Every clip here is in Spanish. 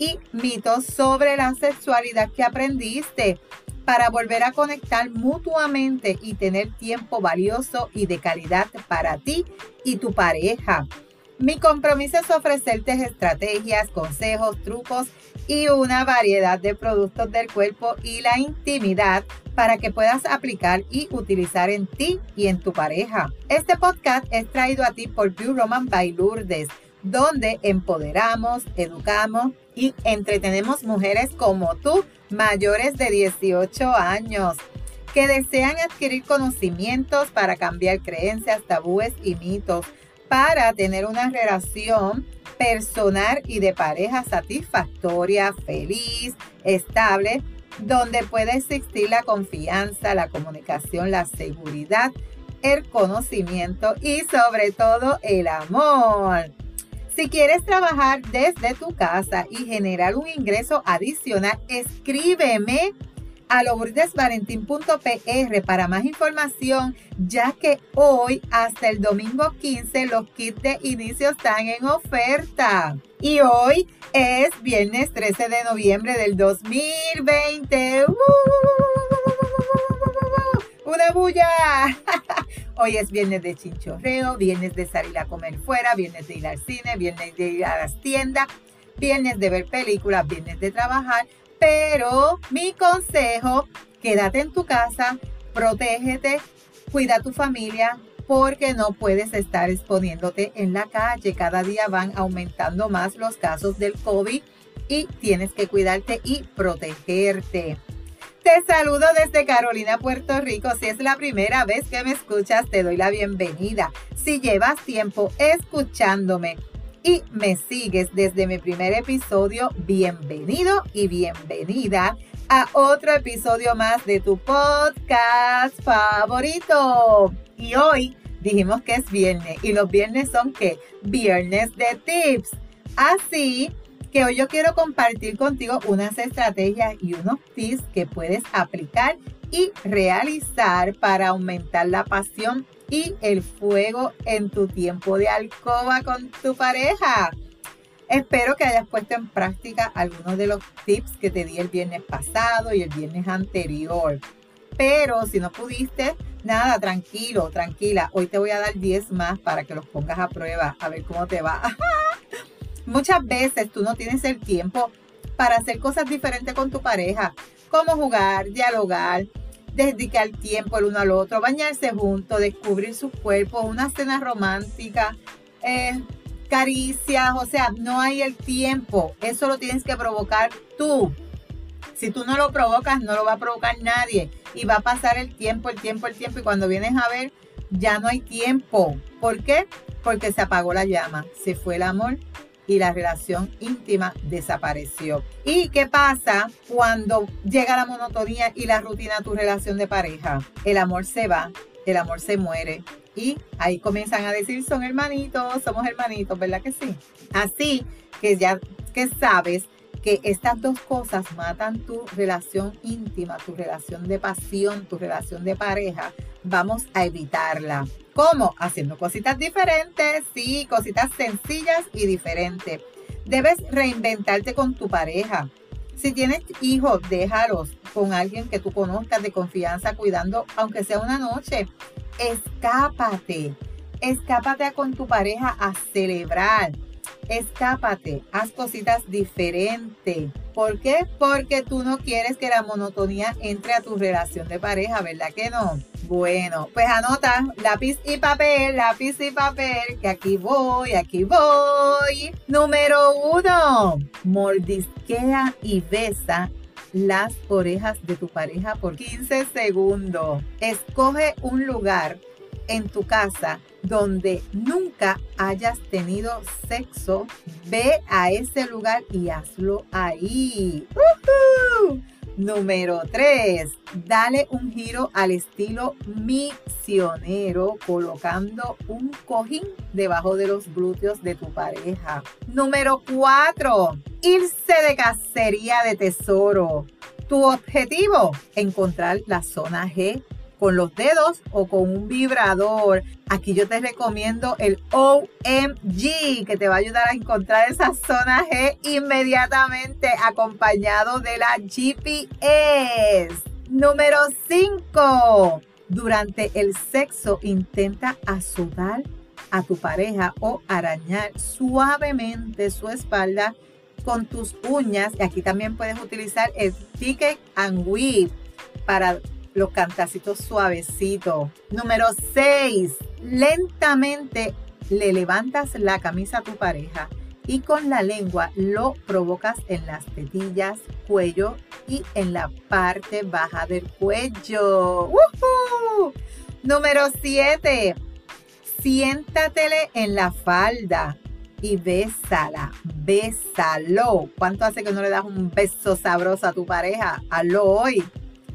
y mitos sobre la sexualidad que aprendiste para volver a conectar mutuamente y tener tiempo valioso y de calidad para ti y tu pareja. Mi compromiso es ofrecerte estrategias, consejos, trucos y una variedad de productos del cuerpo y la intimidad para que puedas aplicar y utilizar en ti y en tu pareja. Este podcast es traído a ti por Blue Roman by Lourdes, donde empoderamos, educamos y entretenemos mujeres como tú, mayores de 18 años, que desean adquirir conocimientos para cambiar creencias, tabúes y mitos para tener una relación personal y de pareja satisfactoria, feliz, estable, donde puede existir la confianza, la comunicación, la seguridad, el conocimiento y sobre todo el amor. Si quieres trabajar desde tu casa y generar un ingreso adicional, escríbeme a lourdesvalentín.pr para más información, ya que hoy hasta el domingo 15 los kits de inicio están en oferta. Y hoy es viernes 13 de noviembre del 2020. ¡Una bulla! Hoy es viernes de chinchorreo, viernes de salir a comer fuera, viernes de ir al cine, viernes de ir a las tiendas, viernes de ver películas, viernes de trabajar, pero mi consejo, quédate en tu casa, protégete, cuida a tu familia, porque no puedes estar exponiéndote en la calle. Cada día van aumentando más los casos del COVID y tienes que cuidarte y protegerte. Te saludo desde Carolina, Puerto Rico. Si es la primera vez que me escuchas, te doy la bienvenida. Si llevas tiempo escuchándome, y me sigues desde mi primer episodio, bienvenido y bienvenida a otro episodio más de tu podcast favorito. Y hoy dijimos que es viernes y los viernes son que viernes de tips. Así que hoy yo quiero compartir contigo unas estrategias y unos tips que puedes aplicar y realizar para aumentar la pasión y el fuego en tu tiempo de alcoba con tu pareja. Espero que hayas puesto en práctica algunos de los tips que te di el viernes pasado y el viernes anterior. Pero si no pudiste, nada, tranquilo, tranquila. Hoy te voy a dar 10 más para que los pongas a prueba, a ver cómo te va. Muchas veces tú no tienes el tiempo para hacer cosas diferentes con tu pareja, como jugar, dialogar, dedicar tiempo el uno al otro, bañarse juntos, descubrir sus cuerpos, una cena romántica, eh, caricias, o sea, no hay el tiempo, eso lo tienes que provocar tú. Si tú no lo provocas, no lo va a provocar nadie y va a pasar el tiempo, el tiempo, el tiempo y cuando vienes a ver, ya no hay tiempo. ¿Por qué? Porque se apagó la llama, se fue el amor y la relación íntima desapareció. ¿Y qué pasa cuando llega la monotonía y la rutina a tu relación de pareja? El amor se va, el amor se muere. Y ahí comienzan a decir, son hermanitos, somos hermanitos, ¿verdad que sí? Así que ya que sabes que estas dos cosas matan tu relación íntima, tu relación de pasión, tu relación de pareja, vamos a evitarla. ¿Cómo? Haciendo cositas diferentes, sí, cositas sencillas y diferentes. Debes reinventarte con tu pareja. Si tienes hijos, déjalos con alguien que tú conozcas de confianza, cuidando, aunque sea una noche. Escápate, escápate con tu pareja a celebrar escápate, haz cositas diferentes. ¿Por qué? Porque tú no quieres que la monotonía entre a tu relación de pareja, ¿verdad que no? Bueno, pues anota lápiz y papel, lápiz y papel, que aquí voy, aquí voy. Número uno, mordisquea y besa las orejas de tu pareja por 15 segundos. Escoge un lugar en tu casa donde nunca hayas tenido sexo, ve a ese lugar y hazlo ahí. Número 3. Dale un giro al estilo misionero colocando un cojín debajo de los glúteos de tu pareja. Número 4. Irse de cacería de tesoro. Tu objetivo, encontrar la zona G con los dedos o con un vibrador. Aquí yo te recomiendo el OMG que te va a ayudar a encontrar esa zona G inmediatamente acompañado de la GPS. Número 5. Durante el sexo intenta azotar a tu pareja o arañar suavemente su espalda con tus uñas. Y aquí también puedes utilizar el ticket and whip para los cantacitos suavecitos. Número 6. Lentamente le levantas la camisa a tu pareja y con la lengua lo provocas en las tetillas, cuello y en la parte baja del cuello. Número 7. Siéntatele en la falda y bésala, bésalo. ¿Cuánto hace que no le das un beso sabroso a tu pareja? Hazlo hoy.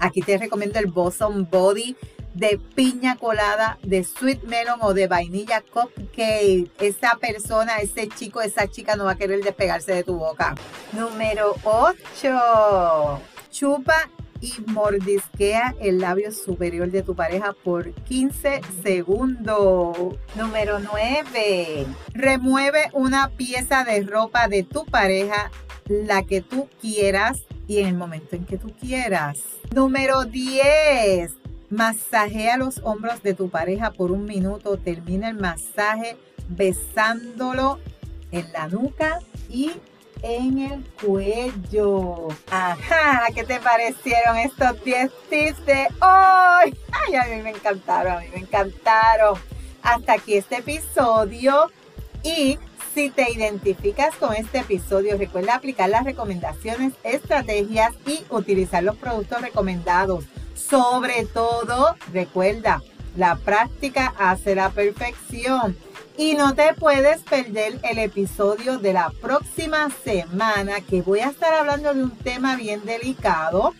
Aquí te recomiendo el Bosom Body de piña colada, de sweet melon o de vainilla cupcake. Esa persona, ese chico, esa chica no va a querer despegarse de tu boca. Número 8. Chupa y mordisquea el labio superior de tu pareja por 15 segundos. Número 9. Remueve una pieza de ropa de tu pareja, la que tú quieras y en el momento en que tú quieras. Número 10. Masajea los hombros de tu pareja por un minuto. Termina el masaje besándolo en la nuca y en el cuello. Ajá, ¿qué te parecieron estos 10 tips de hoy? Ay, a mí me encantaron, a mí me encantaron. Hasta aquí este episodio y si te identificas con este episodio, recuerda aplicar las recomendaciones, estrategias y utilizar los productos recomendados. Sobre todo, recuerda, la práctica hace la perfección. Y no te puedes perder el episodio de la próxima semana que voy a estar hablando de un tema bien delicado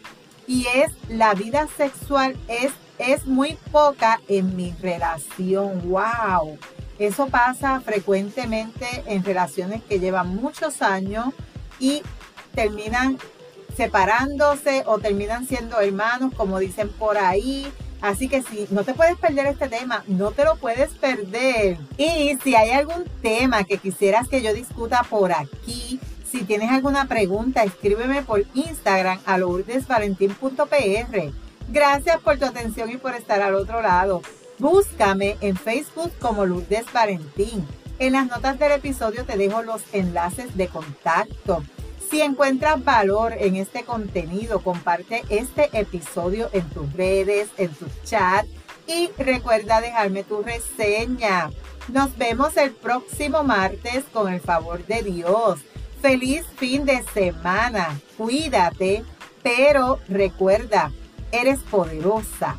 y es la vida sexual es, es muy poca en mi relación. ¡Wow! Eso pasa frecuentemente en relaciones que llevan muchos años y terminan separándose o terminan siendo hermanos, como dicen por ahí. Así que si no te puedes perder este tema, no te lo puedes perder. Y si hay algún tema que quisieras que yo discuta por aquí, si tienes alguna pregunta, escríbeme por Instagram a lourdesvalentín.pr. Gracias por tu atención y por estar al otro lado. Búscame en Facebook como Lourdes Valentín. En las notas del episodio te dejo los enlaces de contacto. Si encuentras valor en este contenido, comparte este episodio en tus redes, en tu chat y recuerda dejarme tu reseña. Nos vemos el próximo martes con el favor de Dios. Feliz fin de semana. Cuídate, pero recuerda, eres poderosa